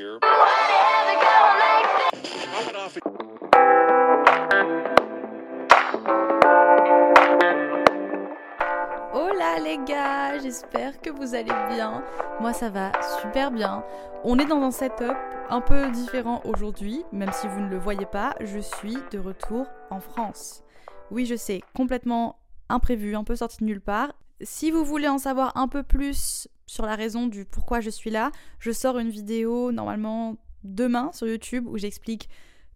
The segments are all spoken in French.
Hola les gars, j'espère que vous allez bien. Moi ça va super bien. On est dans un setup un peu différent aujourd'hui, même si vous ne le voyez pas, je suis de retour en France. Oui, je sais, complètement imprévu, un peu sorti de nulle part. Si vous voulez en savoir un peu plus sur la raison du pourquoi je suis là, je sors une vidéo normalement demain sur YouTube où j'explique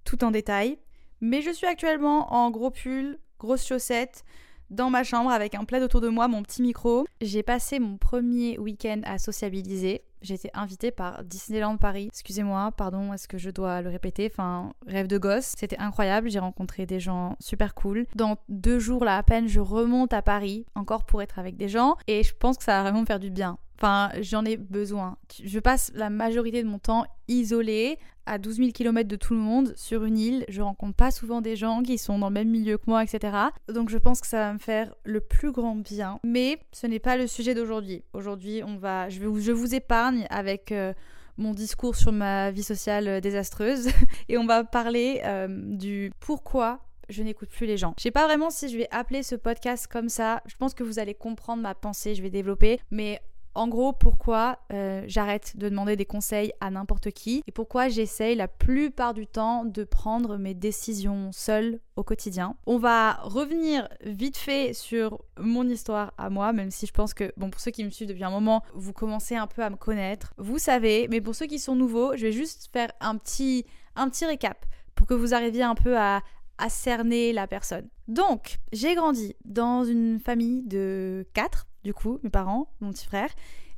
tout en détail. Mais je suis actuellement en gros pull, grosses chaussettes, dans ma chambre avec un plaid autour de moi, mon petit micro. J'ai passé mon premier week-end à sociabiliser. J'ai été invitée par Disneyland Paris. Excusez-moi, pardon, est-ce que je dois le répéter? Enfin, rêve de gosse. C'était incroyable. J'ai rencontré des gens super cool. Dans deux jours là à peine, je remonte à Paris encore pour être avec des gens et je pense que ça va vraiment me faire du bien. Enfin, j'en ai besoin. Je passe la majorité de mon temps isolée, à 12 000 km de tout le monde, sur une île. Je rencontre pas souvent des gens qui sont dans le même milieu que moi, etc. Donc je pense que ça va me faire le plus grand bien. Mais ce n'est pas le sujet d'aujourd'hui. Aujourd'hui, on va, je, vous épargne avec euh, mon discours sur ma vie sociale euh, désastreuse et on va parler euh, du pourquoi je n'écoute plus les gens. Je sais pas vraiment si je vais appeler ce podcast comme ça. Je pense que vous allez comprendre ma pensée, je vais développer. Mais en gros, pourquoi euh, j'arrête de demander des conseils à n'importe qui et pourquoi j'essaye la plupart du temps de prendre mes décisions seule au quotidien. On va revenir vite fait sur mon histoire à moi, même si je pense que, bon, pour ceux qui me suivent depuis un moment, vous commencez un peu à me connaître. Vous savez, mais pour ceux qui sont nouveaux, je vais juste faire un petit, un petit récap pour que vous arriviez un peu à, à cerner la personne. Donc, j'ai grandi dans une famille de quatre, du coup, mes parents, mon petit frère,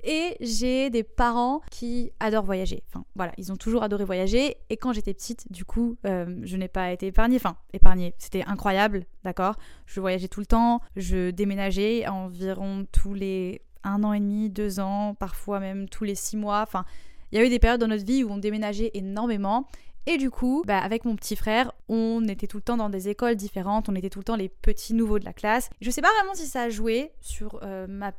et j'ai des parents qui adorent voyager. Enfin, voilà, ils ont toujours adoré voyager. Et quand j'étais petite, du coup, euh, je n'ai pas été épargnée. Enfin, épargnée, c'était incroyable, d'accord? Je voyageais tout le temps, je déménageais environ tous les un an et demi, deux ans, parfois même tous les six mois. Enfin, il y a eu des périodes dans notre vie où on déménageait énormément. Et du coup, bah, avec mon petit frère, on était tout le temps dans des écoles différentes, on était tout le temps les petits nouveaux de la classe. Je sais pas vraiment si ça a joué sur euh, ma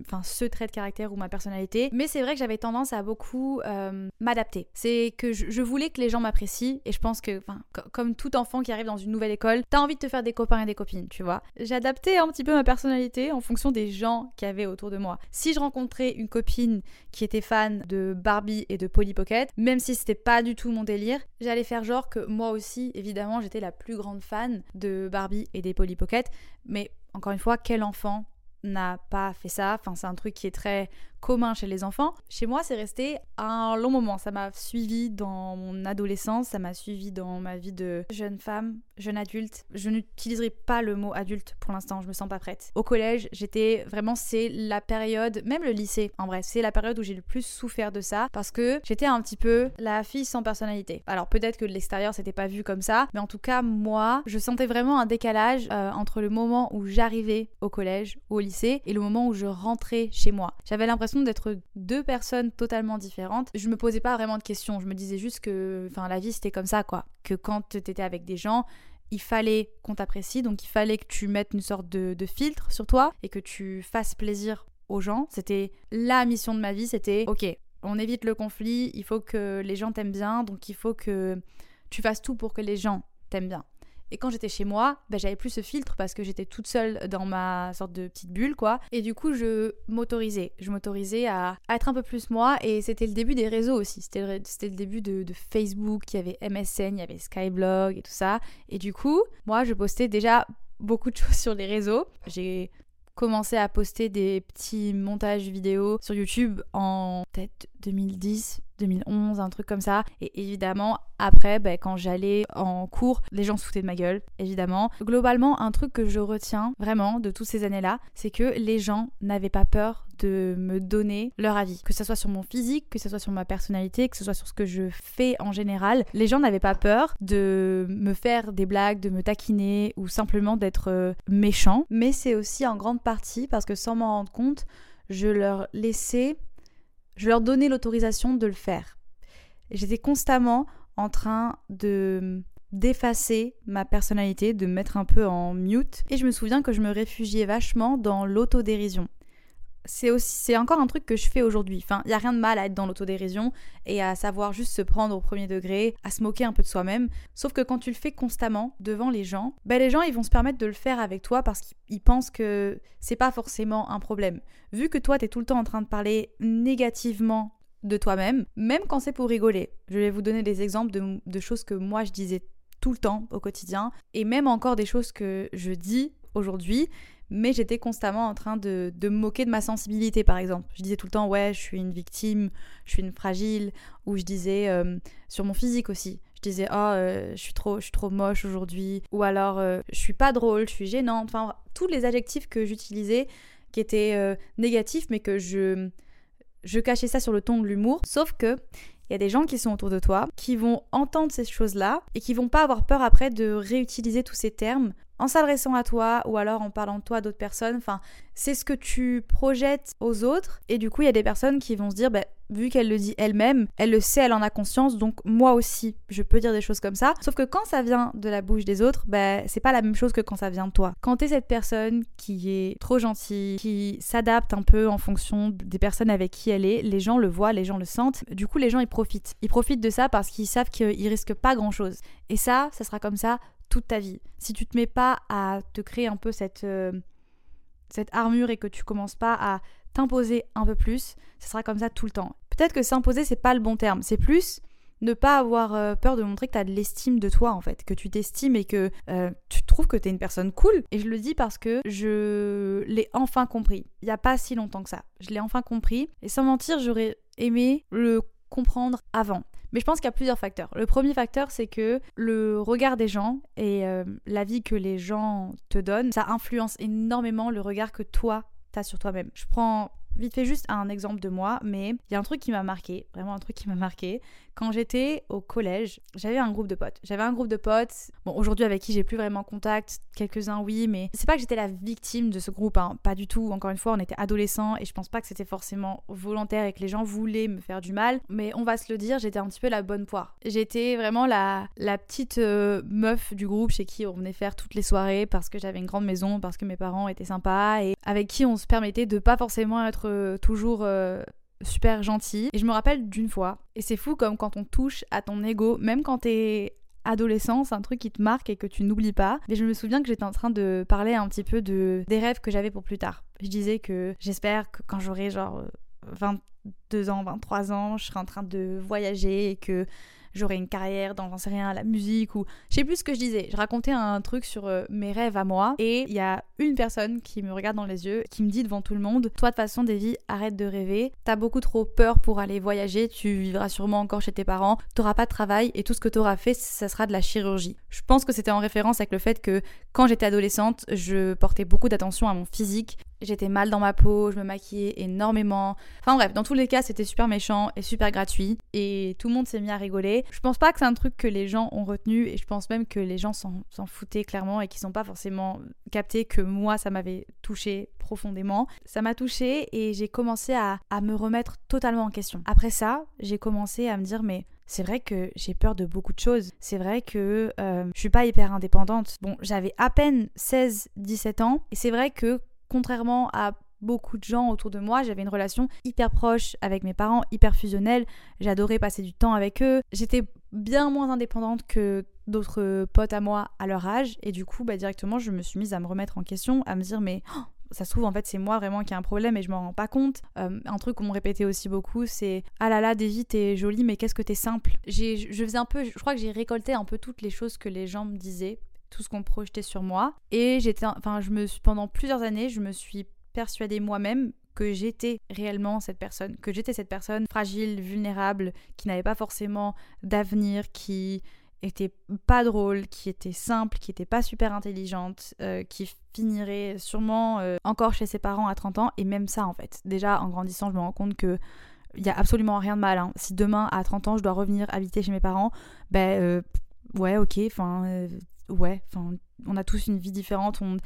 enfin ce trait de caractère ou ma personnalité. Mais c'est vrai que j'avais tendance à beaucoup euh, m'adapter. C'est que je, voulais que les gens m'apprécient et je pense que enfin co- comme tout enfant qui arrive dans une nouvelle école t'as envie de te faire des copains et des copines tu vois. J'adaptais un petit peu ma personnalité en fonction des gens qu'il y avait autour de moi. Si je rencontrais une copine qui était fan de Barbie et de Polly Pocket même si c'était pas du tout mon délire j'allais faire genre que moi aussi évidemment j'étais la plus grande fan de Barbie et des Polly Pocket. Mais encore une fois quel enfant n'a pas fait ça. Enfin, c'est un truc qui est très commun chez les enfants. Chez moi, c'est resté un long moment. Ça m'a suivi dans mon adolescence, ça m'a suivi dans ma vie de jeune femme, jeune adulte. Je n'utiliserai pas le mot adulte pour l'instant, je me sens pas prête. Au collège, j'étais vraiment, c'est la période, même le lycée, en bref, c'est la période où j'ai le plus souffert de ça parce que j'étais un petit peu la fille sans personnalité. Alors peut-être que de l'extérieur, c'était pas vu comme ça, mais en tout cas, moi, je sentais vraiment un décalage euh, entre le moment où j'arrivais au collège ou au lycée et le moment où je rentrais chez moi. J'avais l'impression d'être deux personnes totalement différentes. Je me posais pas vraiment de questions, je me disais juste que enfin la vie c'était comme ça quoi, que quand t'étais avec des gens, il fallait qu'on t'apprécie, donc il fallait que tu mettes une sorte de, de filtre sur toi et que tu fasses plaisir aux gens. C'était la mission de ma vie, c'était ok, on évite le conflit, il faut que les gens t'aiment bien, donc il faut que tu fasses tout pour que les gens t'aiment bien. Et quand j'étais chez moi, ben, j'avais plus ce filtre parce que j'étais toute seule dans ma sorte de petite bulle, quoi. Et du coup, je m'autorisais. Je m'autorisais à, être un peu plus moi. Et c'était le début des réseaux aussi. C'était le, début de, de Facebook. Il y avait MSN, il y avait Skyblog et tout ça. Et du coup, moi, je postais déjà beaucoup de choses sur les réseaux. J'ai commencé à poster des petits montages vidéo sur YouTube en peut-être 2010, 2011, un truc comme ça. Et évidemment, après, ben, quand j'allais en cours, les gens se foutaient de ma gueule, évidemment. Globalement, un truc que je retiens vraiment de toutes ces années-là, c'est que les gens n'avaient pas peur de me donner leur avis. Que ce soit sur mon physique, que ce soit sur ma personnalité, que ce soit sur ce que je fais en général. Les gens n'avaient pas peur de me faire des blagues, de me taquiner ou simplement d'être euh, méchant. Mais c'est aussi en grande partie parce que sans m'en rendre compte, je leur laissais, je leur donnais l'autorisation de le faire. J'étais constamment en train de d'effacer ma personnalité, de me mettre un peu en mute. Et je me souviens que je me réfugiais vachement dans l'autodérision. C'est aussi c'est encore un truc que je fais aujourd'hui. Enfin, il y a rien de mal à être dans l'autodérision et à savoir juste se prendre au premier degré, à se moquer un peu de soi-même. Sauf que quand tu le fais constamment devant les gens, ben les gens ils vont se permettre de le faire avec toi parce qu'ils pensent que c'est pas forcément un problème. Vu que toi tu es tout le temps en train de parler négativement de toi-même, même quand c'est pour rigoler. Je vais vous donner des exemples de, de choses que moi je disais tout le temps au quotidien et même encore des choses que je dis aujourd'hui mais j'étais constamment en train de, me moquer de ma sensibilité, par exemple. Je disais tout le temps, ouais, je suis une victime, je suis une fragile, ou je disais euh, sur mon physique aussi. Je disais, oh, euh, je, suis trop, je suis trop moche aujourd'hui, ou alors euh, je suis pas drôle, je suis gênante. Enfin, tous les adjectifs que j'utilisais qui étaient négatifs, mais que je, je cachais ça sur le ton de l'humour. Sauf que il y a des gens qui sont autour de toi qui vont entendre ces choses-là et qui vont pas avoir peur après de réutiliser tous ces termes en s'adressant à toi ou alors en parlant de toi à d'autres personnes. Enfin, c'est ce que tu projettes aux autres. Et du coup, il y a des personnes qui vont se dire, bah, vu qu'elle le dit elle-même, elle le sait, elle en a conscience, donc moi aussi, je peux dire des choses comme ça. Sauf que quand ça vient de la bouche des autres, bah, c'est pas la même chose que quand ça vient de toi. Quand t'es cette personne qui est trop gentille, qui s'adapte un peu en fonction des personnes avec qui elle est, les gens le voient, les gens le sentent. Du coup, les gens ils profitent. Ils profitent de ça parce qu'ils savent qu'ils risquent pas grand chose. Et ça, ça sera comme ça toute ta vie. Si tu te mets pas à te créer un peu cette, euh, cette armure et que tu commences pas à t'imposer un peu plus, ce sera comme ça tout le temps. Peut-être que s'imposer, c'est pas le bon terme. C'est plus ne pas avoir euh, peur de montrer que tu as de l'estime de toi en fait, que tu t'estimes et que euh, tu trouves que tu es une personne cool. Et je le dis parce que je l'ai enfin compris. Il n'y a pas si longtemps que ça. Je l'ai enfin compris. Et sans mentir, j'aurais aimé le comprendre avant. Mais je pense qu'il y a plusieurs facteurs. Le premier facteur, c'est que le regard des gens et euh, la vie que les gens te donnent, ça influence énormément le regard que toi, tu as sur toi-même. Je prends vite fait juste un exemple de moi, mais il y a un truc qui m'a marqué, vraiment un truc qui m'a marqué. Quand j'étais au collège, j'avais un groupe de potes. J'avais un groupe de potes, bon aujourd'hui avec qui j'ai plus vraiment contact, quelques-uns oui, mais c'est pas que j'étais la victime de ce groupe, hein. pas du tout. Encore une fois, on était adolescents et je pense pas que c'était forcément volontaire et que les gens voulaient me faire du mal, mais on va se le dire, j'étais un petit peu la bonne poire. J'étais vraiment la, la petite euh, meuf du groupe chez qui on venait faire toutes les soirées parce que j'avais une grande maison, parce que mes parents étaient sympas et avec qui on se permettait de pas forcément être euh, toujours euh, super gentil. Et je me rappelle d'une fois, et c'est fou comme quand on touche à ton ego, même quand t'es adolescent, c'est un truc qui te marque et que tu n'oublies pas. Et je me souviens que j'étais en train de parler un petit peu de des rêves que j'avais pour plus tard. Je disais que j'espère que quand j'aurai genre 22 ans, 23 ans, je serai en train de voyager et que j'aurais une carrière dans, j'en sais rien, la musique ou. Je sais plus ce que je disais. Je racontais un truc sur euh, mes rêves à moi et il y a une personne qui me regarde dans les yeux, qui me dit devant tout le monde Toi, de toute façon, Davy, arrête de rêver. T'as beaucoup trop peur pour aller voyager. Tu vivras sûrement encore chez tes parents. T'auras pas de travail et tout ce que t'auras fait, ça sera de la chirurgie. Je pense que c'était en référence avec le fait que quand j'étais adolescente, je portais beaucoup d'attention à mon physique j'étais mal dans ma peau, je me maquillais énormément. Enfin bref, dans tous les cas, c'était super méchant et super gratuit. Et tout le monde s'est mis à rigoler. Je pense pas que c'est un truc que les gens ont retenu et je pense même que les gens s'en foutaient clairement et qu'ils n'ont pas forcément capté que moi, ça m'avait touché profondément. Ça m'a touché et j'ai commencé à, me remettre totalement en question. Après ça, j'ai commencé à me dire, mais c'est vrai que j'ai peur de beaucoup de choses. C'est vrai que euh, je suis pas hyper indépendante. Bon, j'avais à peine 16-17 ans et c'est vrai que contrairement à beaucoup de gens autour de moi, j'avais une relation hyper proche avec mes parents, hyper fusionnelle. J'adorais passer du temps avec eux. J'étais bien moins indépendante que d'autres potes à moi à leur âge. Et du coup, bah, directement, je me suis mise à me remettre en question, à me dire, mais oh, ça se trouve, en fait, c'est moi vraiment qui ai un problème et je m'en rends pas compte. Euh, un truc qu'on me répétait aussi beaucoup, c'est Ah là là, Davy, t'es jolie, mais qu'est-ce que t'es simple? Je faisais un peu, je crois que j'ai récolté un peu toutes les choses que les gens me disaient tout ce qu'on projetait sur moi. Et j'étais, enfin, je me suis, pendant plusieurs années, je me suis persuadée moi-même que j'étais réellement cette personne, que j'étais cette personne fragile, vulnérable, qui n'avait pas forcément d'avenir, qui était pas drôle, qui était simple, qui était pas super intelligente, euh, qui finirait sûrement euh, encore chez ses parents à 30 ans, et même ça en fait. Déjà en grandissant, je me rends compte que il a absolument rien de mal. Hein. Si demain à 30 ans je dois revenir habiter chez mes parents, ben euh, ouais ok, enfin ouais, enfin, on a tous une vie différente. On...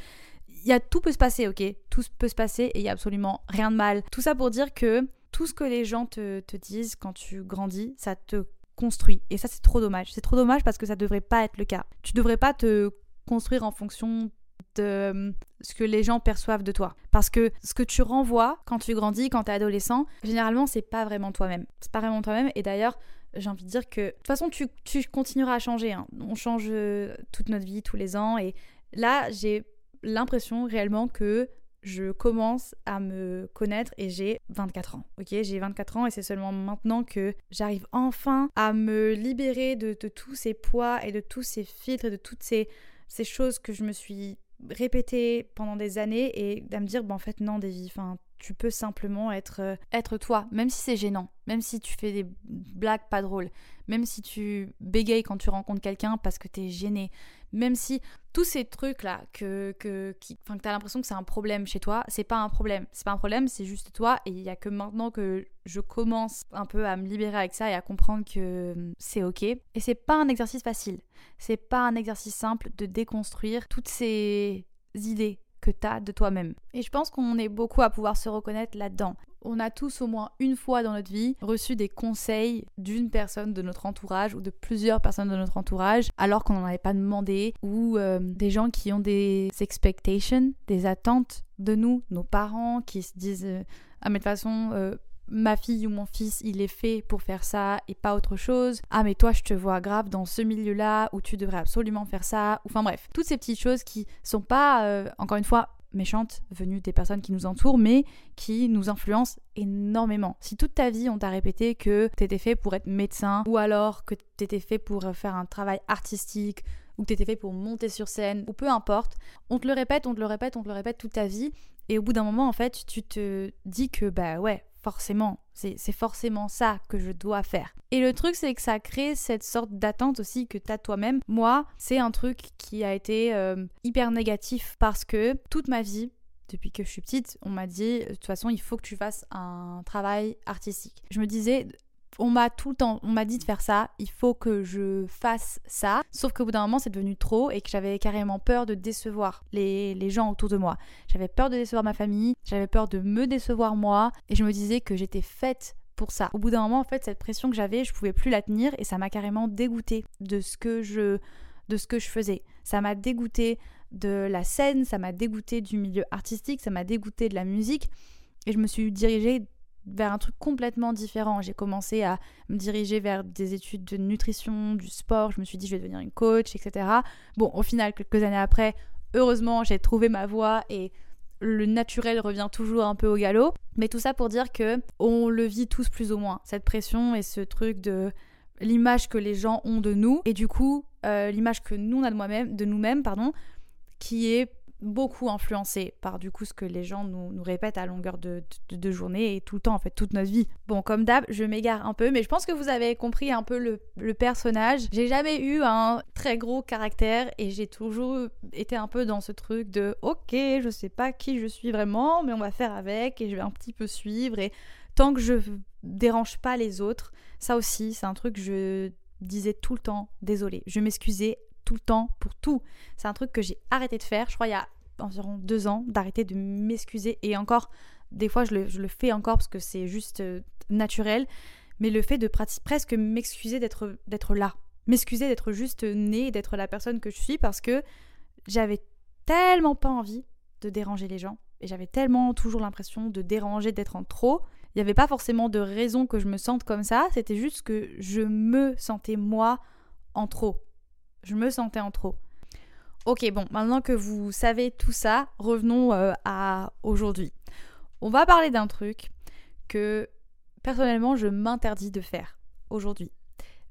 Y a, tout peut se passer, ok? Tout peut se passer et il y a absolument rien de mal. Tout ça pour dire que tout ce que les gens te, te disent quand tu grandis, ça te construit. Et ça, c'est trop dommage. C'est trop dommage parce que ça devrait pas être le cas. Tu devrais pas te construire en fonction de ce que les gens perçoivent de toi. Parce que ce que tu renvoies quand tu grandis, quand tu es adolescent, généralement, c'est pas vraiment toi-même. C'est pas vraiment toi-même. Et d'ailleurs, j'ai envie de dire que de toute façon, tu, continueras à changer. Hein. On change euh, toute notre vie, tous les ans. Et là, j'ai l'impression réellement que je commence à me connaître et j'ai 24 ans. Ok, j'ai 24 ans et c'est seulement maintenant que j'arrive enfin à me libérer de, tous ces poids et de tous ces filtres et de toutes ces, ces choses que je me suis répétées pendant des années et à me dire, bah, en fait, non, Davy, enfin, tu peux simplement être, euh, être toi, même si c'est gênant, même si tu fais des blagues pas drôles, même si tu bégayes quand tu rencontres quelqu'un parce que t'es gêné, même si tous ces trucs-là que, que, qui, que t'as l'impression que c'est un problème chez toi, c'est pas un problème. C'est pas un problème, c'est juste toi. Et il y a que maintenant que je commence un peu à me libérer avec ça et à comprendre que hum, c'est ok. Et c'est pas un exercice facile. C'est pas un exercice simple de déconstruire toutes ces idées que t'as de toi-même. Et je pense qu'on est beaucoup à pouvoir se reconnaître là-dedans on a tous au moins une fois dans notre vie reçu des conseils d'une personne de notre entourage ou de plusieurs personnes de notre entourage alors qu'on n'en avait pas demandé ou euh, des gens qui ont des expectations, des attentes de nous, nos parents qui se disent euh, ah mais de toute façon euh, ma fille ou mon fils, il est fait pour faire ça et pas autre chose. Ah mais toi, je te vois grave dans ce milieu-là où tu devrais absolument faire ça. Enfin bref, toutes ces petites choses qui sont pas, encore une fois, méchantes venues des personnes qui nous entourent, mais qui nous influencent énormément. Si toute ta vie on t'a répété que t'étais fait pour être médecin, ou alors que t'étais fait pour faire un travail artistique, ou que t'étais fait pour monter sur scène, ou peu importe, on te le répète, on te le répète, on te le répète toute ta vie, et au bout d'un moment en fait tu te dis que bah ouais, forcément, c'est forcément ça que je dois faire. Et le truc, c'est que ça crée cette sorte d'attente aussi que tu as toi-même. Moi, c'est un truc qui a été euh, hyper négatif parce que toute ma vie, depuis que je suis petite, on m'a dit, de toute façon, il faut que tu fasses un travail artistique. Je me disais, on m'a tout le temps, on m'a dit de faire ça, il faut que je fasse ça. Sauf qu'au bout d'un moment, c'est devenu trop et que j'avais carrément peur de décevoir les, les gens autour de moi. J'avais peur de décevoir ma famille, j'avais peur de me décevoir moi et je me disais que j'étais faite pour ça. Au bout d'un moment, en fait, cette pression que j'avais, je pouvais plus la tenir et ça m'a carrément dégoûté de ce que je de ce que je faisais. Ça m'a dégoûté de la scène, ça m'a dégoûté du milieu artistique, ça m'a dégoûté de la musique et je me suis dirigée vers un truc complètement différent. J'ai commencé à me diriger vers des études de nutrition, du sport. Je me suis dit, je vais devenir une coach, etc. Bon, au final, quelques années après, heureusement, j'ai trouvé ma voie et le naturel revient toujours un peu au galop. Mais tout ça pour dire que on le vit tous plus ou moins, cette pression et ce truc de l'image que les gens ont de nous et du coup euh, l'image que nous on de, de nous-mêmes, pardon, qui est beaucoup influencé par du coup ce que les gens nous, répètent à longueur de, de, journée et tout le temps en fait toute notre vie. Bon comme d'hab je m'égare un peu mais je pense que vous avez compris un peu le, le personnage. J'ai jamais eu un très gros caractère et j'ai toujours été un peu dans ce truc de ok je sais pas qui je suis vraiment mais on va faire avec et je vais un petit peu suivre et tant que je dérange pas les autres ça aussi c'est un truc que je disais tout le temps désolé je m'excusais tout le temps pour tout. C'est un truc que j'ai arrêté de faire, je crois il y a environ deux ans, d'arrêter de m'excuser. Et encore, des fois je le, fais encore parce que c'est juste euh, naturel. Mais le fait de presque m'excuser d'être, d'être là. M'excuser d'être juste née, d'être la personne que je suis parce que j'avais tellement pas envie de déranger les gens. Et j'avais tellement toujours l'impression de déranger, d'être en trop. Il n'y avait pas forcément de raison que je me sente comme ça. C'était juste que je me sentais moi en trop. Je me sentais en trop. Ok, bon, maintenant que vous savez tout ça, revenons euh, à aujourd'hui. On va parler d'un truc que personnellement je m'interdis de faire aujourd'hui.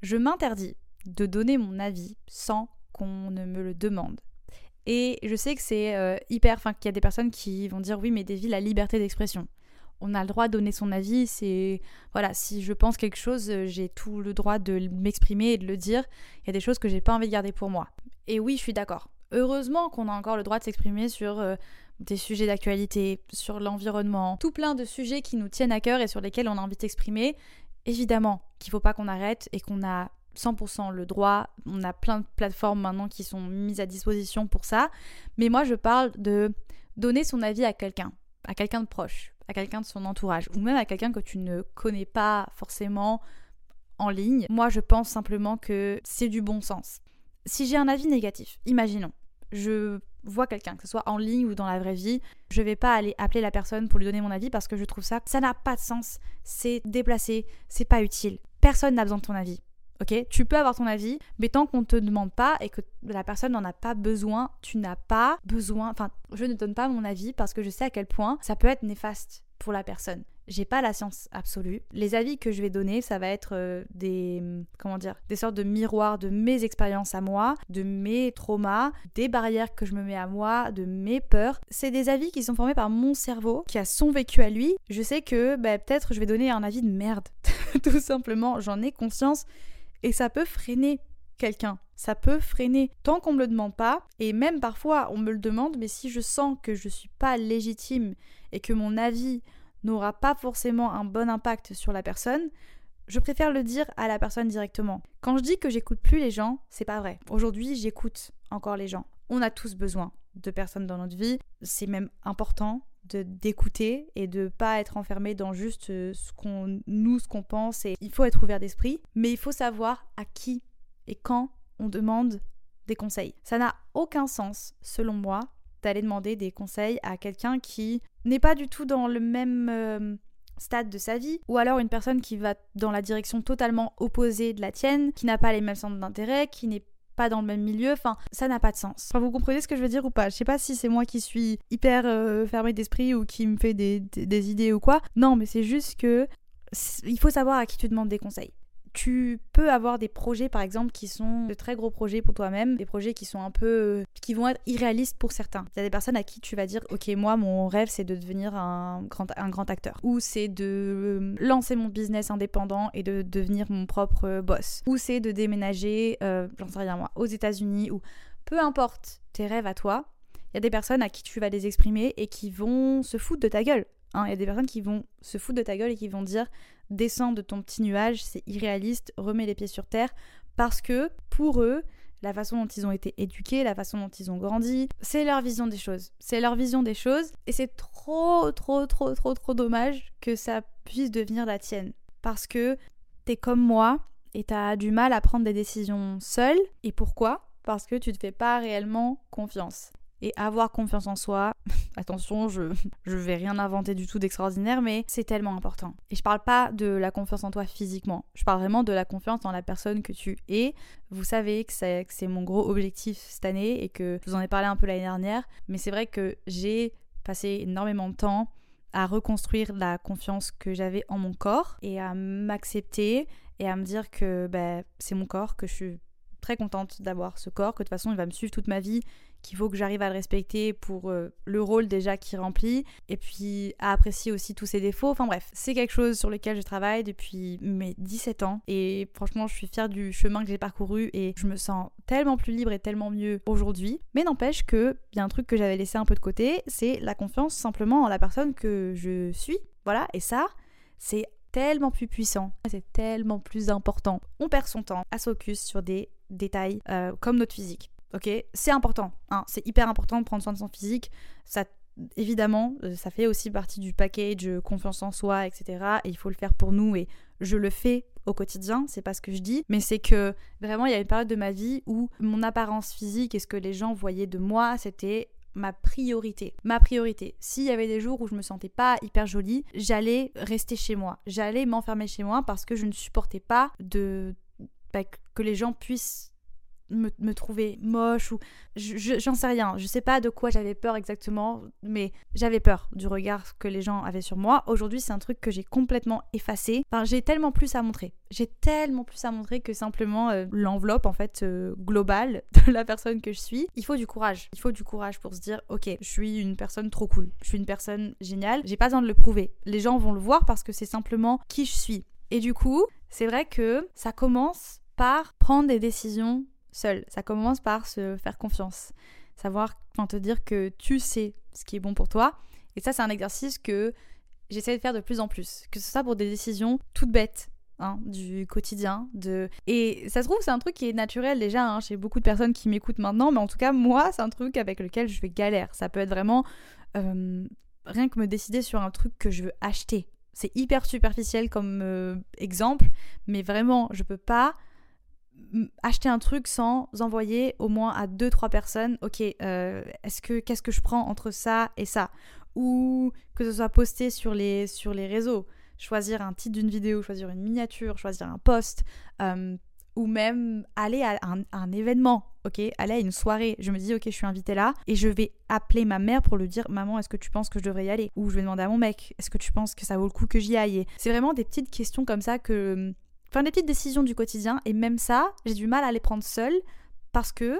Je m'interdis de donner mon avis sans qu'on ne me le demande. Et je sais que c'est euh, hyper, enfin qu'il y a des personnes qui vont dire oui mais Davy, la liberté d'expression on a le droit de donner son avis. C'est voilà, si je pense quelque chose, euh, j'ai tout le droit de m'exprimer et de le dire. Il y a des choses que j'ai pas envie de garder pour moi. Et oui, je suis d'accord. Heureusement qu'on a encore le droit de s'exprimer sur euh, des sujets d'actualité, sur l'environnement, tout plein de sujets qui nous tiennent à cœur et sur lesquels on a envie de s'exprimer. Évidemment qu'il faut pas qu'on arrête et qu'on a 100% le droit. On a plein de plateformes maintenant qui sont mises à disposition pour ça. Mais moi, je parle de donner son avis à quelqu'un, à quelqu'un de proche à quelqu'un de son entourage ou même à quelqu'un que tu ne connais pas forcément en ligne, moi je pense simplement que c'est du bon sens. Si j'ai un avis négatif, imaginons, je vois quelqu'un, que ce soit en ligne ou dans la vraie vie, je vais pas aller appeler la personne pour lui donner mon avis parce que je trouve ça, ça n'a pas de sens, c'est déplacé, c'est pas utile. Personne n'a besoin de ton avis. Ok, tu peux avoir ton avis, mais tant qu'on ne te demande pas et que la personne n'en a pas besoin, tu n'as pas besoin. Enfin, je ne donne pas mon avis parce que je sais à quel point ça peut être néfaste pour la personne j'ai pas la science absolue. Les avis que je vais donner, ça va être euh, des comment dire, des sortes de miroirs de mes expériences à moi, de mes traumas, des barrières que je me mets à moi, de mes peurs. C'est des avis qui sont formés par mon cerveau, qui a son vécu à lui. Je sais que bah, peut-être je vais donner un avis de merde, tout simplement. J'en ai conscience et ça peut freiner quelqu'un. Ça peut freiner tant qu'on me le demande pas et même parfois on me le demande mais si je sens que je suis pas légitime et que mon avis n'aura pas forcément un bon impact sur la personne, je préfère le dire à la personne directement. Quand je dis que j'écoute plus les gens, c'est pas vrai. Aujourd'hui, j'écoute encore les gens. On a tous besoin de personnes dans notre vie. C'est même important d'écouter et de pas être enfermé dans juste euh, ce qu'on nous ce qu'on pense et il faut être ouvert d'esprit, mais il faut savoir à qui et quand on demande des conseils. Ça n'a aucun sens selon moi d'aller demander des conseils à quelqu'un qui n'est pas du tout dans le même euh, stade de sa vie, ou alors une personne qui va dans la direction totalement opposée de la tienne, qui n'a pas les mêmes centres d'intérêt, qui n'est pas dans le même milieu, enfin ça n'a pas de sens. Enfin vous comprenez ce que je veux dire ou pas? Je sais pas si c'est moi qui suis hyper euh, fermé d'esprit ou qui me fait des, des idées ou quoi. Non mais c'est juste que il faut savoir à qui tu demandes des conseils tu peux avoir des projets par exemple qui sont de très gros projets pour toi-même, des projets qui sont un peu qui vont être irréalistes pour certains. Il y a des personnes à qui tu vas dire OK, moi mon rêve c'est de devenir un grand un grand acteur ou c'est de euh, lancer mon business indépendant et de devenir mon propre boss ou c'est de déménager euh, j'en sais rien moi aux États-Unis ou peu importe tes rêves à toi, il y a des personnes à qui tu vas les exprimer et qui vont se foutre de ta gueule. Hein. Il y a des personnes qui vont se foutre de ta gueule et qui vont dire descends de ton petit nuage, c'est irréaliste, remets les pieds sur terre, parce que pour eux, la façon dont ils ont été éduqués, la façon dont ils ont grandi, c'est leur vision des choses. C'est leur vision des choses, et c'est trop, trop, trop, trop, trop dommage que ça puisse devenir la tienne. Parce que t'es comme moi, et t'as du mal à prendre des décisions seule. Et pourquoi? Parce que tu te fais pas réellement confiance et avoir confiance en soi. Attention, je, je vais rien inventer du tout d'extraordinaire, mais c'est tellement important. Et je parle pas de la confiance en toi physiquement, je parle vraiment de la confiance dans la personne que tu es. Vous savez que c'est, mon gros objectif cette année et que je vous en ai parlé un peu l'année dernière, mais c'est vrai que j'ai passé énormément de temps à reconstruire la confiance que j'avais en mon corps et à m'accepter et à me dire que ben, c'est mon corps, que je suis très contente d'avoir ce corps, que de toute façon il va me suivre toute ma vie, qu'il faut que j'arrive à le respecter pour euh, le rôle déjà qu'il remplit, et puis à apprécier aussi tous ses défauts. Enfin bref, c'est quelque chose sur lequel je travaille depuis mes 17 ans, et franchement je suis fière du chemin que j'ai parcouru, et je me sens tellement plus libre et tellement mieux aujourd'hui. Mais n'empêche que, il y a un truc que j'avais laissé un peu de côté, c'est la confiance simplement en la personne que je suis. Voilà, et ça, c'est tellement plus puissant, c'est tellement plus important. On perd son temps à focus sur des détails euh, comme notre physique. Ok, c'est important. Hein, c'est hyper important de prendre soin de son physique. Ça, évidemment, euh, ça fait aussi partie du package euh, confiance en soi, etc. Et il faut le faire pour nous. Et je le fais au quotidien. C'est pas ce que je dis, mais c'est que vraiment, il y a une période de ma vie où mon apparence physique et ce que les gens voyaient de moi, c'était ma priorité. Ma priorité. S'il y avait des jours où je me sentais pas hyper jolie, j'allais rester chez moi. J'allais m'enfermer chez moi parce que je ne supportais pas de bah, que les gens puissent me, trouver moche ou j'en sais rien. Je sais pas de quoi j'avais peur exactement, mais j'avais peur du regard que les gens avaient sur moi. Aujourd'hui, c'est un truc que j'ai complètement effacé. Enfin, j'ai tellement plus à montrer. J'ai tellement plus à montrer que simplement euh, l'enveloppe en fait euh, globale de la personne que je suis. Il faut du courage. Il faut du courage pour se dire OK, je suis une personne trop cool. Je suis une personne géniale. J'ai pas besoin de le prouver. Les gens vont le voir parce que c'est simplement qui je suis. Et du coup, c'est vrai que ça commence par prendre des décisions seul. Ça commence par se faire confiance. Savoir, te dire que tu sais ce qui est bon pour toi. Et ça, c'est un exercice que j'essaie de faire de plus en plus. Que ce soit pour des décisions toutes bêtes. Hein, du quotidien de et ça se trouve c'est un truc qui est naturel déjà hein, chez beaucoup de personnes qui m'écoutent maintenant mais en tout cas moi c'est un truc avec lequel je vais galère ça peut être vraiment euh, rien que me décider sur un truc que je veux acheter c'est hyper superficiel comme euh, exemple mais vraiment je peux pas acheter un truc sans envoyer au moins à deux trois personnes ok euh, est-ce que qu'est-ce que je prends entre ça et ça? Ou que ce soit posté sur les sur les réseaux choisir un titre d'une vidéo choisir une miniature choisir un post euh, ou même aller à un, événement, ok, aller à une soirée. Je me dis, ok, je suis invitée là et je vais appeler ma mère pour lui dire, maman, est-ce que tu penses que je devrais y aller? Ou je vais demander à mon mec, est-ce que tu penses que ça vaut le coup que j'y aille? C'est vraiment des petites questions comme ça que Enfin, des petites décisions du quotidien, et même ça, j'ai du mal à les prendre seule parce que,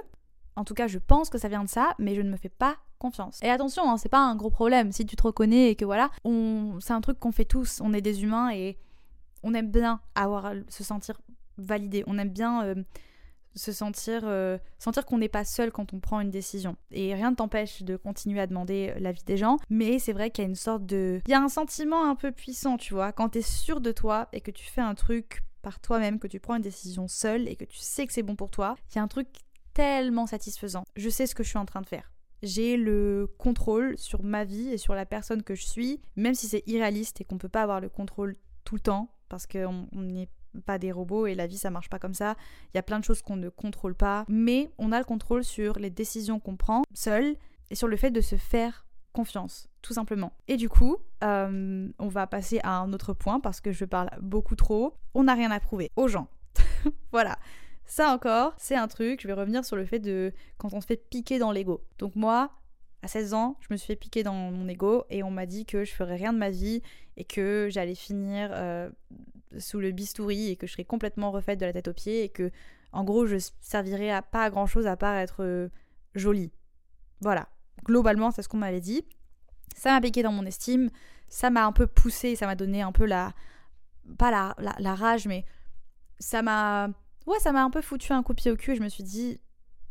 en tout cas, je pense que ça vient de ça, mais je ne me fais pas confiance. Et attention, hein, c'est pas un gros problème si tu te reconnais et que voilà, on... c'est un truc qu'on fait tous, on est des humains et on aime bien avoir se sentir validé, on aime bien euh, se sentir euh, sentir qu'on n'est pas seul quand on prend une décision. Et rien ne t'empêche de continuer à demander l'avis des gens, mais c'est vrai qu'il y a une sorte de il y a un sentiment un peu puissant, tu vois, quand tu es sûr de toi et que tu fais un truc par toi-même, que tu prends une décision seule et que tu sais que c'est bon pour toi, il y a un truc tellement satisfaisant. Je sais ce que je suis en train de faire. J'ai le contrôle sur ma vie et sur la personne que je suis, même si c'est irréaliste et qu'on peut pas avoir le contrôle tout le temps, parce qu'on n'est pas des robots et la vie ça marche pas comme ça. Il y a plein de choses qu'on ne contrôle pas, mais on a le contrôle sur les décisions qu'on prend seul et sur le fait de se faire confiance, tout simplement. Et du coup, euh, on va passer à un autre point parce que je parle beaucoup trop. On n'a rien à prouver aux gens. voilà. Ça encore, c'est un truc, je vais revenir sur le fait de quand on se fait piquer dans l'ego. Donc moi, à 16 ans, je me suis fait piquer dans mon ego et on m'a dit que je ferais rien de ma vie et que j'allais finir euh, sous le bistouri et que je serais complètement refaite de la tête aux pieds et que en gros je servirais à pas à grand chose à part être euh, jolie. Voilà globalement, c'est ce qu'on m'avait dit. Ça m'a piqué dans mon estime, ça m'a un peu poussé, ça m'a donné un peu la. Pas la, la, rage, mais ça m'a. Ouais, ça m'a un peu foutu un coup de pied au cul et je me suis dit,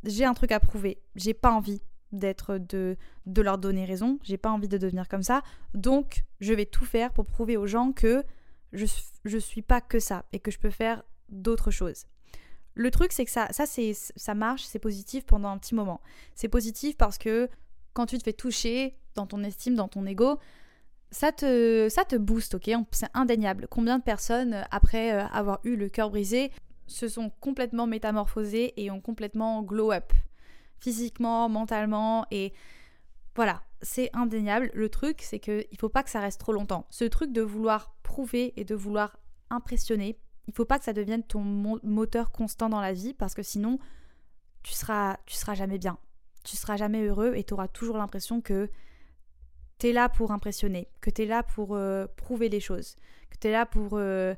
j'ai un truc à prouver, j'ai pas envie d'être de, de leur donner raison, j'ai pas envie de devenir comme ça, donc je vais tout faire pour prouver aux gens que je, je suis pas que ça et que je peux faire d'autres choses. Le truc, c'est que ça, ça, ça marche, c'est positif pendant un petit moment. C'est positif parce que quand tu te fais toucher dans ton estime, dans ton ego, ça te, ça te booste, ok? C'est indéniable. Combien de personnes, après euh, avoir eu le cœur brisé, se sont complètement métamorphosées et ont complètement glow up? Physiquement, mentalement, et voilà, c'est indéniable. Le truc, c'est qu'il ne faut pas que ça reste trop longtemps. Ce truc de vouloir prouver et de vouloir impressionner, il faut pas que ça devienne ton moteur constant dans la vie parce que sinon, tu seras, tu seras jamais bien tu seras jamais heureux et tu auras toujours l'impression que tu es là pour impressionner, que tu es là pour euh, prouver les choses, que tu es là pour euh,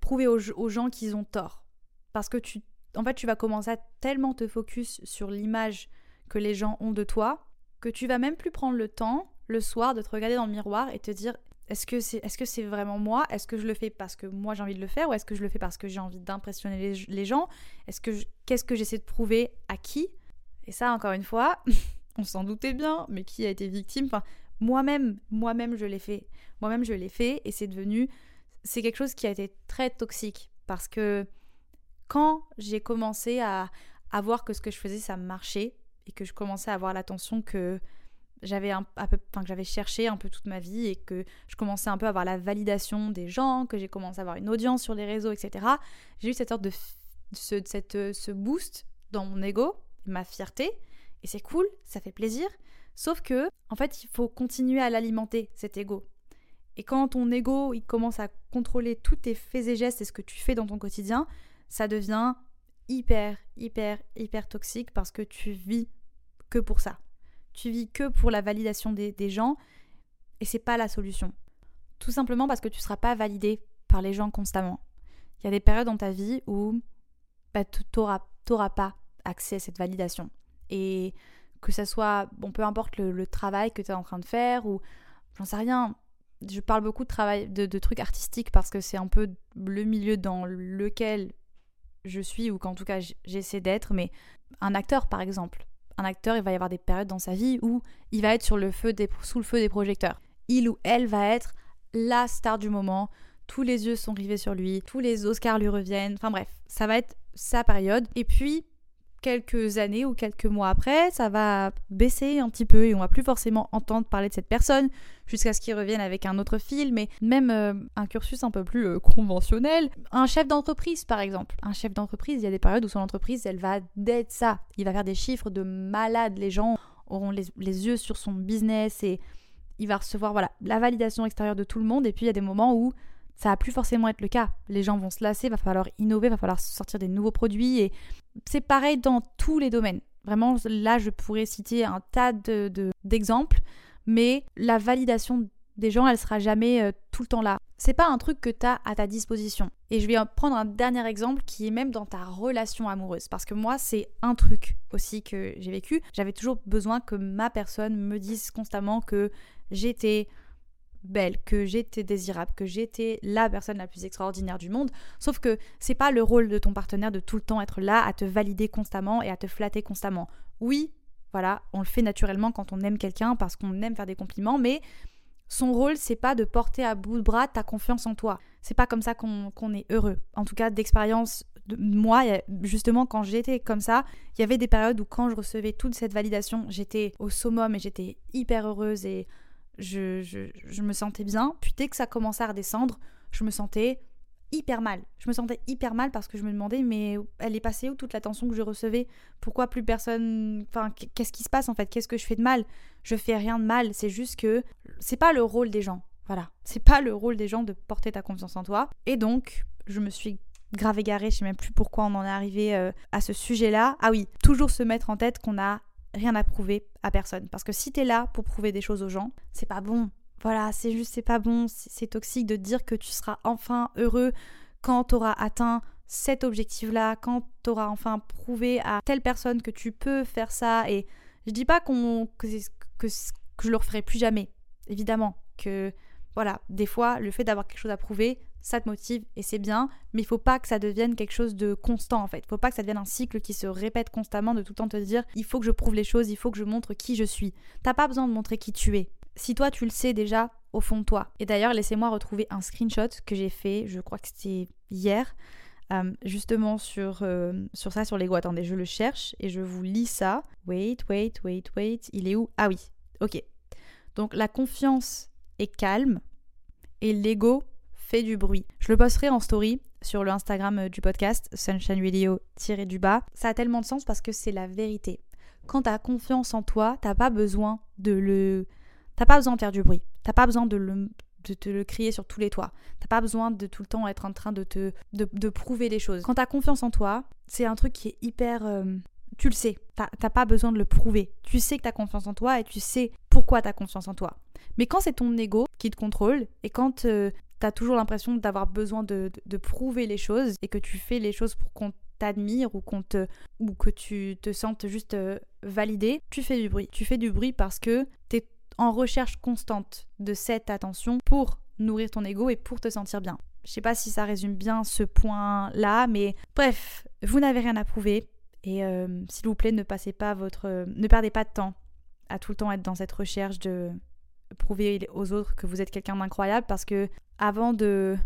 prouver aux, gens qu'ils ont tort. Parce que tu, en fait, tu vas commencer à tellement te focus sur l'image que les gens ont de toi que tu vas même plus prendre le temps le soir de te regarder dans le miroir et te dire est-ce que c'est est-ce que c'est vraiment moi? Est-ce que je le fais parce que moi j'ai envie de le faire ou est-ce que je le fais parce que j'ai envie d'impressionner les, les, gens? Est-ce que qu'est-ce que j'essaie de prouver à qui? Et ça, encore une fois, on s'en doutait bien, mais qui a été victime? Moi-même, moi-même, je l'ai fait. Moi-même, je l'ai fait et c'est devenu. C'est quelque chose qui a été très toxique parce que quand j'ai commencé à, voir que ce que je faisais, ça marchait et que je commençais à avoir l'attention que j'avais enfin, que j'avais cherché un peu toute ma vie et que je commençais un peu à avoir la validation des gens, que j'ai commencé à avoir une audience sur les réseaux, etc. J'ai eu cette sorte de ce, cette, ce boost dans mon ego ma fierté, et c'est cool, ça fait plaisir, sauf que, en fait, il faut continuer à l'alimenter, cet ego. Et quand ton ego, il commence à contrôler tous tes faits et gestes et ce que tu fais dans ton quotidien, ça devient hyper, hyper, hyper toxique parce que tu vis que pour ça. Tu vis que pour la validation des, gens et c'est pas la solution. Tout simplement parce que tu seras pas validé par les gens constamment. Il y a des périodes dans ta vie où bah, tu n'auras pas accès à cette validation. Et que ça soit, bon, peu importe le, travail que tu es en train de faire ou j'en sais rien. Je parle beaucoup de travail, de, trucs artistiques parce que c'est un peu le milieu dans lequel je suis ou qu'en tout cas j'essaie d'être. Mais un acteur, par exemple, un acteur, il va y avoir des périodes dans sa vie où il va être sur le feu des, sous le feu des projecteurs. Il ou elle va être la star du moment. Tous les yeux sont rivés sur lui, tous les Oscars lui reviennent. Enfin bref, ça va être sa période. Et puis quelques années ou quelques mois après, ça va baisser un petit peu et on va plus forcément entendre parler de cette personne jusqu'à ce qu'il revienne avec un autre film et même euh, un cursus un peu plus euh, conventionnel. Un chef d'entreprise par exemple. Un chef d'entreprise, il y a des périodes où son entreprise, elle va d'être ça. Il va faire des chiffres de malade. Les gens auront les, les yeux sur son business et il va recevoir voilà la validation extérieure de tout le monde et puis il y a des moments où ça va plus forcément être le cas. Les gens vont se lasser, va falloir innover, va falloir sortir des nouveaux produits et c'est pareil dans tous les domaines. Vraiment, là, je pourrais citer un tas d'exemples, de, mais la validation des gens, elle sera jamais euh, tout le temps là. C'est pas un truc que tu as à ta disposition. Et je vais prendre un dernier exemple qui est même dans ta relation amoureuse. Parce que moi, c'est un truc aussi que j'ai vécu. J'avais toujours besoin que ma personne me dise constamment que j'étais belle, que j'étais désirable, que j'étais la personne la plus extraordinaire du monde. Sauf que c'est pas le rôle de ton partenaire de tout le temps être là à te valider constamment et à te flatter constamment. Oui, voilà, on le fait naturellement quand on aime quelqu'un parce qu'on aime faire des compliments, mais son rôle, c'est pas de porter à bout de bras ta confiance en toi. C'est pas comme ça qu'on est heureux. En tout cas, d'expérience de moi, justement, quand j'étais comme ça, il y avait des périodes où quand je recevais toute cette validation, j'étais au summum et j'étais hyper heureuse et je, me sentais bien. Puis dès que ça commençait à redescendre, je me sentais hyper mal. Je me sentais hyper mal parce que je me demandais, mais elle est passée où toute l'attention que je recevais? Pourquoi plus personne. Enfin, qu'est-ce qui se passe en fait? Qu'est-ce que je fais de mal? Je fais rien de mal. C'est juste que c'est pas le rôle des gens. Voilà. C'est pas le rôle des gens de porter ta confiance en toi. Et donc, je me suis grave égarée. Je sais même plus pourquoi on en est arrivé euh, à ce sujet-là. Ah oui, toujours se mettre en tête qu'on a rien à prouver à personne. Parce que si t'es là pour prouver des choses aux gens, c'est pas bon. Voilà, c'est juste, c'est pas bon, c'est toxique de dire que tu seras enfin heureux quand t'auras atteint cet objectif-là, quand t'auras enfin prouvé à telle personne que tu peux faire ça. Et je dis pas qu'on que, que, que je le referai plus jamais, évidemment. Que voilà, des fois, le fait d'avoir quelque chose à prouver, ça te motive et c'est bien, mais il faut pas que ça devienne quelque chose de constant en fait. Il faut pas que ça devienne un cycle qui se répète constamment de tout le temps te dire il faut que je prouve les choses, il faut que je montre qui je suis. T'as pas besoin de montrer qui tu es. Si toi tu le sais déjà au fond de toi. Et d'ailleurs, laissez-moi retrouver un screenshot que j'ai fait, je crois que c'était hier. Euh, justement sur, euh, sur ça, sur l'ego. Attendez, je le cherche et je vous lis ça. Wait, wait, wait, wait. Il est où? Ah oui, ok. Donc la confiance est calme et l'ego fait du bruit. Je le posterai en story sur le Instagram euh, du podcast, Sunshine Radio du bas. Ça a tellement de sens parce que c'est la vérité. Quand t'as confiance en toi, t'as pas besoin de le. T'as pas besoin de faire du bruit. T'as pas besoin de le de te le crier sur tous les toits. T'as pas besoin de tout le temps être en train de te de, prouver des choses. Quand t'as confiance en toi, c'est un truc qui est hyper euh, tu le sais, t'as pas besoin de le prouver. Tu sais que t'as confiance en toi et tu sais pourquoi t'as confiance en toi. Mais quand c'est ton ego qui te contrôle et quand euh, t'as toujours l'impression d'avoir besoin de, prouver les choses et que tu fais les choses pour qu'on t'admire ou, qu'on te, ou que tu te sentes juste euh, validé, tu fais du bruit. Tu fais du bruit parce que t'es en recherche constante de cette attention pour nourrir ton ego et pour te sentir bien. Je sais pas si ça résume bien ce point-là, mais bref, vous n'avez rien à prouver et euh, s'il vous plaît, ne passez pas votre, ne perdez pas de temps à tout le temps être dans cette recherche de prouver aux autres que vous êtes quelqu'un d'incroyable parce que avant de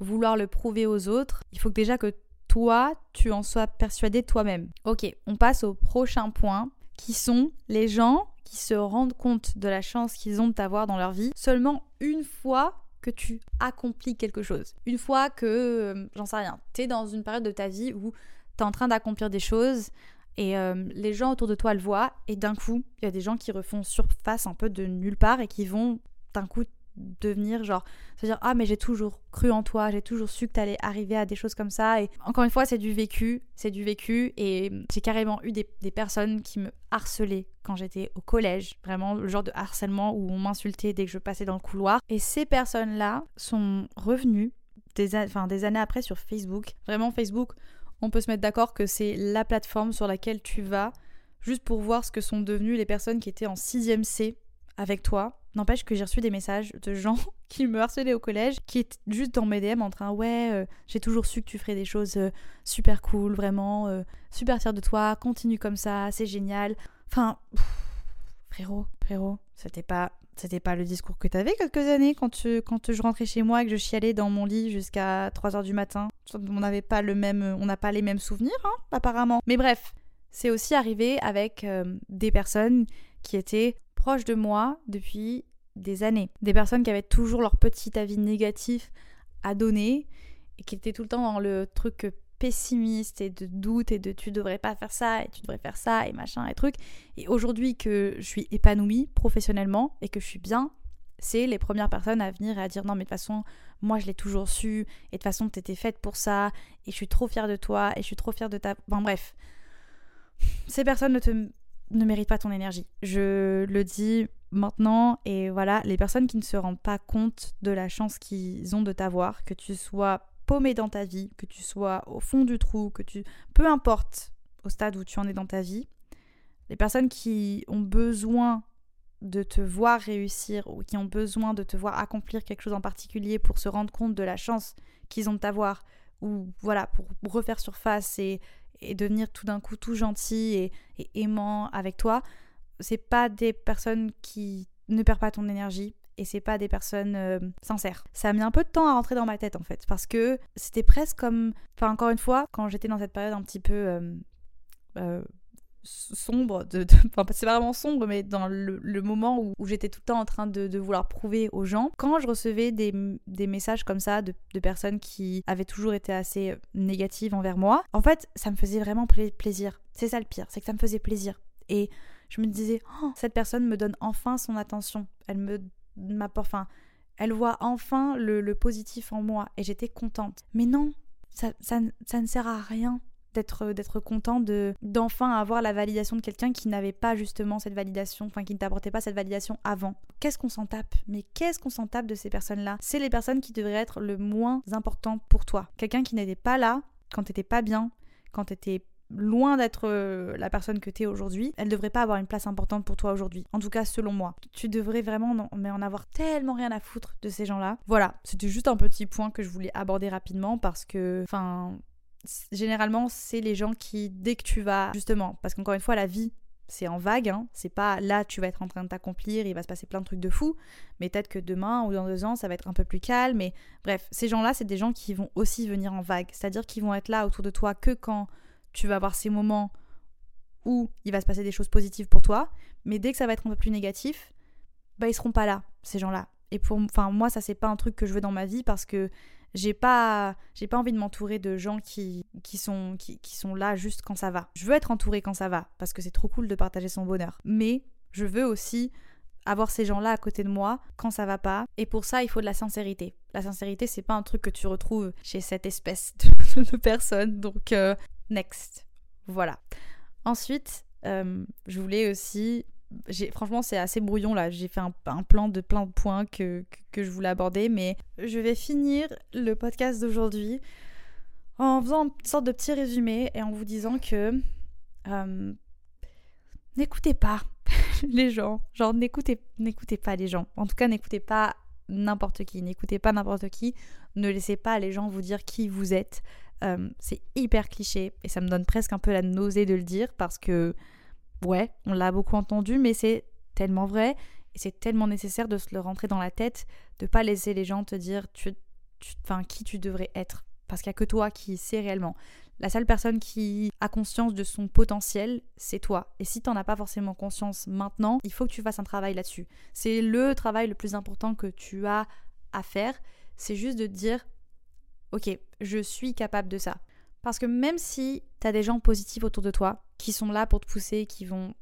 vouloir le prouver aux autres, il faut déjà que toi, tu en sois persuadé toi-même. Ok, on passe au prochain point qui sont les gens qui se rendent compte de la chance qu'ils ont de t'avoir dans leur vie seulement une fois que tu accomplis quelque chose. Une fois que, euh, j'en sais rien, tu es dans une période de ta vie où tu es en train d'accomplir des choses, et euh, les gens autour de toi le voient, et d'un coup, il y a des gens qui refont surface un peu de nulle part et qui vont d'un coup devenir genre se dire ah mais j'ai toujours cru en toi j'ai toujours su que t'allais arriver à des choses comme ça. Et encore une fois c'est du vécu c'est du vécu. Et j'ai carrément eu des, personnes qui me harcelaient quand j'étais au collège. Vraiment le genre de harcèlement où on m'insultait dès que je passais dans le couloir. Et ces personnes là sont revenues des années après sur Facebook. Vraiment Facebook on peut se mettre d'accord que c'est la plateforme sur laquelle tu vas juste pour voir ce que sont devenues les personnes qui étaient en 6ème C avec toi. N'empêche que j'ai reçu des messages de gens qui me harcelaient au collège, qui étaient juste dans mes DM en train ouais, euh, j'ai toujours su que tu ferais des choses euh, super cool, vraiment, euh, super fier de toi, continue comme ça, c'est génial. Enfin, frérot, frérot, c'était pas c'était pas le discours que t'avais quelques années quand, tu, quand je rentrais chez moi et que je chialais dans mon lit jusqu'à 3h du matin. On n'avait pas le même, on n'a pas les mêmes souvenirs, hein, apparemment. Mais bref, c'est aussi arrivé avec euh, des personnes qui étaient proches de moi depuis des années. Des personnes qui avaient toujours leur petit avis négatif à donner et qui étaient tout le temps dans le truc pessimiste et de doute et de tu devrais pas faire ça et tu devrais faire ça et machin et truc. Et aujourd'hui que je suis épanouie professionnellement et que je suis bien, c'est les premières personnes à venir et à dire non mais de toute façon moi je l'ai toujours su et de toute façon t'étais faite pour ça et je suis trop fière de toi et je suis trop fière de ta... Enfin bref. Ces personnes ne te ne méritent pas ton énergie. Je le dis maintenant et voilà, les personnes qui ne se rendent pas compte de la chance qu'ils ont de t'avoir, que tu sois paumé dans ta vie, que tu sois au fond du trou, que tu... Peu importe au stade où tu en es dans ta vie, les personnes qui ont besoin de te voir réussir ou qui ont besoin de te voir accomplir quelque chose en particulier pour se rendre compte de la chance qu'ils ont de t'avoir ou voilà, pour refaire surface et, devenir tout d'un coup tout gentil et, et aimant avec toi, c'est pas des personnes qui ne perdent pas ton énergie, et c'est pas des personnes euh, sincères. Ça a mis un peu de temps à rentrer dans ma tête en fait parce que c'était presque comme enfin encore une fois quand j'étais dans cette période un petit peu euh, euh, sombre enfin c'est pas vraiment sombre mais dans le, moment où, j'étais tout le temps en train de, vouloir prouver aux gens quand je recevais des, messages comme ça de, de, personnes qui avaient toujours été assez négatives envers moi en fait ça me faisait vraiment plaisir. C'est ça le pire c'est que ça me faisait plaisir. Et je me disais oh, cette personne me donne enfin son attention. Elle me enfin, elle voit enfin le, positif en moi et j'étais contente. Mais non, ça, ça, ne sert à rien d'être d'être content de d'enfin avoir la validation de quelqu'un qui n'avait pas justement cette validation, enfin qui ne t'apportait pas cette validation avant. Qu'est-ce qu'on s'en tape? Mais qu'est-ce qu'on s'en tape de ces personnes-là? C'est les personnes qui devraient être le moins important pour toi. Quelqu'un qui n'était pas là quand t'étais pas bien, quand t'étais loin d'être euh, la personne que tu es aujourd'hui, elle devrait pas avoir une place importante pour toi aujourd'hui. En tout cas, selon moi. Tu devrais vraiment mais en avoir tellement rien à foutre de ces gens-là. Voilà, c'était juste un petit point que je voulais aborder rapidement parce que, enfin, généralement, c'est les gens qui, dès que tu vas, justement, parce qu'encore une fois, la vie, c'est en vague, hein. c'est pas là tu vas être en train de t'accomplir, il va se passer plein de trucs de fou, mais peut-être que demain ou dans deux ans ça va être un peu plus calme, mais bref, ces gens-là c'est des gens qui vont aussi venir en vague, c'est-à-dire qu'ils vont être là autour de toi que quand tu vas avoir ces moments où il va se passer des choses positives pour toi, mais dès que ça va être un peu plus négatif, bah ils seront pas là, ces gens-là. Et pour enfin moi ça c'est pas un truc que je veux dans ma vie parce que j'ai pas j'ai pas envie de m'entourer de gens qui, qui sont qui, qui sont là juste quand ça va. Je veux être entourée quand ça va parce que c'est trop cool de partager son bonheur. Mais je veux aussi avoir ces gens-là à côté de moi quand ça va pas. Et pour ça, il faut de la sincérité. La sincérité, c'est pas un truc que tu retrouves chez cette espèce de, personne. Donc, euh, next. Voilà. Ensuite, euh, je voulais aussi. Franchement, c'est assez brouillon là. J'ai fait un, plan de plein de points que, que, je voulais aborder, mais je vais finir le podcast d'aujourd'hui en faisant une sorte de petit résumé et en vous disant que euh, n'écoutez pas les gens. Genre, n'écoutez, n'écoutez pas les gens. En tout cas, n'écoutez pas n'importe qui. N'écoutez pas n'importe qui. Ne laissez pas les gens vous dire qui vous êtes. Euh, c'est hyper cliché et ça me donne presque un peu la nausée de le dire parce que, ouais, on l'a beaucoup entendu, mais c'est tellement vrai et c'est tellement nécessaire de se le rentrer dans la tête, de pas laisser les gens te dire tu, tu, qui tu devrais être. Parce qu'il n'y a que toi qui sais réellement. La seule personne qui a conscience de son potentiel, c'est toi. Et si tu n'en as pas forcément conscience maintenant, il faut que tu fasses un travail là-dessus. C'est le travail le plus important que tu as à faire. C'est juste de te dire ok, je suis capable de ça. Parce que même si tu as des gens positifs autour de toi, qui sont là pour te pousser, qui vont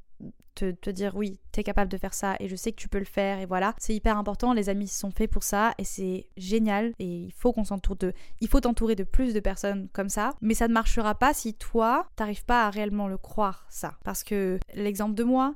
te, dire oui, t'es capable de faire ça et je sais que tu peux le faire et voilà, c'est hyper important, les amis sont faits pour ça et c'est génial et il faut qu'on s'entoure de... Il faut t'entourer de plus de personnes comme ça, mais ça ne marchera pas si toi, t'arrives pas à réellement le croire ça. Parce que l'exemple de moi,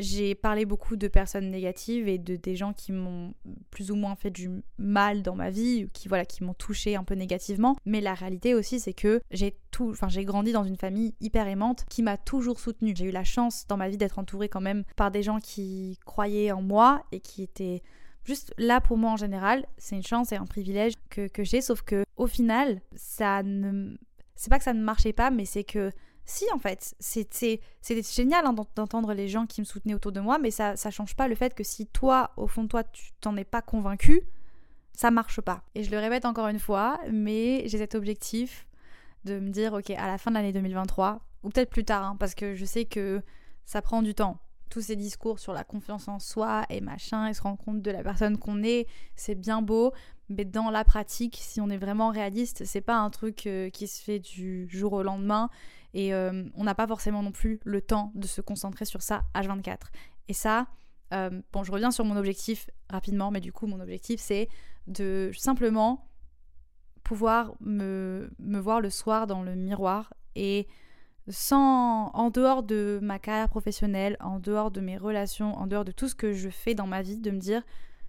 j'ai parlé beaucoup de personnes négatives et de des gens qui m'ont plus ou moins fait du mal dans ma vie, qui voilà, qui m'ont touché un peu négativement. Mais la réalité aussi, c'est que j'ai tout, enfin j'ai grandi dans une famille hyper aimante qui m'a toujours soutenue. J'ai eu la chance dans ma vie d'être entourée quand même par des gens qui croyaient en moi et qui étaient juste là pour moi en général. C'est une chance et un privilège que, que j'ai, sauf que au final, ça ne, c'est pas que ça ne marchait pas, mais c'est que si, en fait, c'était génial hein, d'entendre les gens qui me soutenaient autour de moi, mais ça ne change pas le fait que si toi, au fond de toi, tu t'en es pas convaincu, ça marche pas. Et je le répète encore une fois, mais j'ai cet objectif de me dire, ok, à la fin de l'année 2023, ou peut-être plus tard, hein, parce que je sais que ça prend du temps. Tous ces discours sur la confiance en soi et machin, et se rendre compte de la personne qu'on est, c'est bien beau, mais dans la pratique, si on est vraiment réaliste, c'est pas un truc euh, qui se fait du jour au lendemain, et euh, on n'a pas forcément non plus le temps de se concentrer sur ça H24. Et ça, euh, bon, je reviens sur mon objectif rapidement, mais du coup, mon objectif, c'est de simplement pouvoir me, me voir le soir dans le miroir et sans en dehors de ma carrière professionnelle, en dehors de mes relations, en dehors de tout ce que je fais dans ma vie, de me dire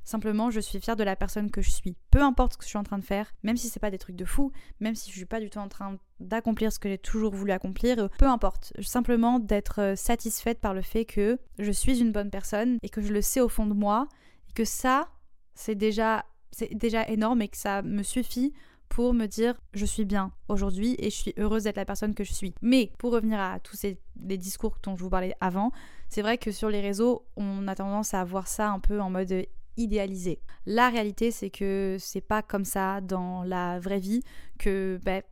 simplement je suis fière de la personne que je suis. Peu importe ce que je suis en train de faire, même si c'est pas des trucs de fou, même si je suis pas du tout en train d'accomplir ce que j'ai toujours voulu accomplir, peu importe. Simplement d'être euh, satisfaite par le fait que je suis une bonne personne et que je le sais au fond de moi et que ça c'est déjà c'est déjà énorme et que ça me suffit pour me dire je suis bien aujourd'hui et je suis heureuse d'être la personne que je suis. Mais pour revenir à tous ces, les discours dont je vous parlais avant, c'est vrai que sur les réseaux, on a tendance à voir ça un peu en mode idéalisé. La réalité, c'est que c'est pas comme ça dans la vraie vie que ben,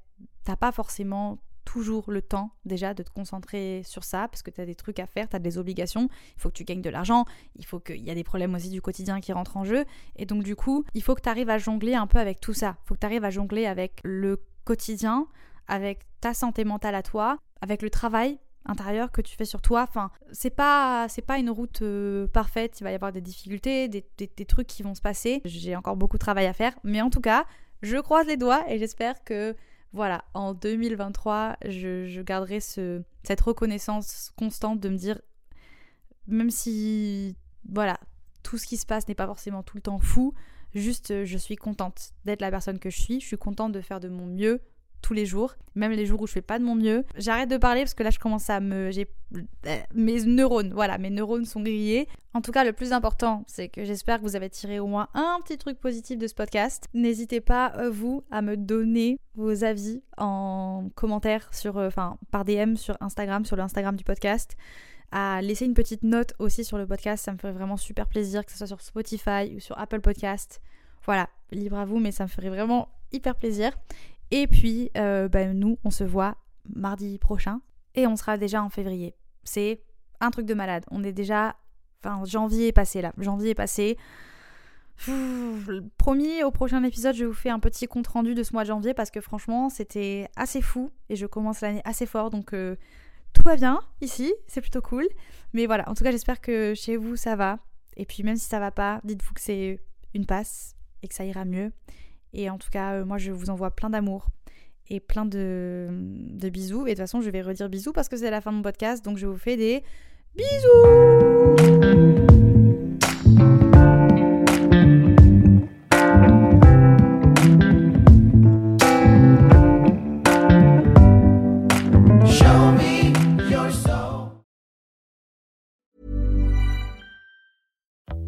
t'as pas forcément toujours le temps déjà de te concentrer sur ça parce que tu as des trucs à faire, tu as des obligations, il faut que tu gagnes de l'argent, il faut qu'il y a des problèmes aussi du quotidien qui rentrent en jeu et donc du coup, il faut que tu arrives à jongler un peu avec tout ça. Il faut que tu arrives à jongler avec le quotidien, avec ta santé mentale à toi, avec le travail intérieur que tu fais sur toi. Enfin, c'est pas c'est pas une route euh, parfaite, il va y avoir des difficultés, des, des trucs qui vont se passer. J'ai encore beaucoup de travail à faire, mais en tout cas, je croise les doigts et j'espère que voilà, en 2023, je, garderai ce, cette reconnaissance constante de me dire, même si, voilà, tout ce qui se passe n'est pas forcément tout le temps fou, juste je suis contente d'être la personne que je suis, je suis contente de faire de mon mieux tous les jours, même les jours où je fais pas de mon mieux. J'arrête de parler parce que là je commence à me j'ai euh, mes neurones, voilà, mes neurones sont grillés. En tout cas, le plus important, c'est que j'espère que vous avez tiré au moins un petit truc positif de ce podcast. N'hésitez pas euh, vous à me donner vos avis en commentaire sur euh, enfin par DM sur Instagram, sur l'Instagram du podcast à laisser une petite note aussi sur le podcast, ça me ferait vraiment super plaisir, que ce soit sur Spotify ou sur Apple Podcast. Voilà, libre à vous, mais ça me ferait vraiment hyper plaisir. Et puis, euh, bah, nous, on se voit mardi prochain et on sera déjà en février. C'est un truc de malade. On est déjà. Enfin, janvier est passé là. Janvier est passé. promis, au prochain épisode, je vous fais un petit compte rendu de ce mois de janvier parce que franchement, c'était assez fou et je commence l'année assez fort donc euh, tout va bien ici, c'est plutôt cool. Mais voilà, en tout cas, j'espère que chez vous ça va. Et puis, même si ça va pas, dites-vous que c'est une passe et que ça ira mieux. Et en tout cas, euh, moi, je vous envoie plein d'amour et plein de, de bisous. Et de toute façon, je vais redire bisous parce que c'est la fin de mon podcast. Donc, je vous fais des bisous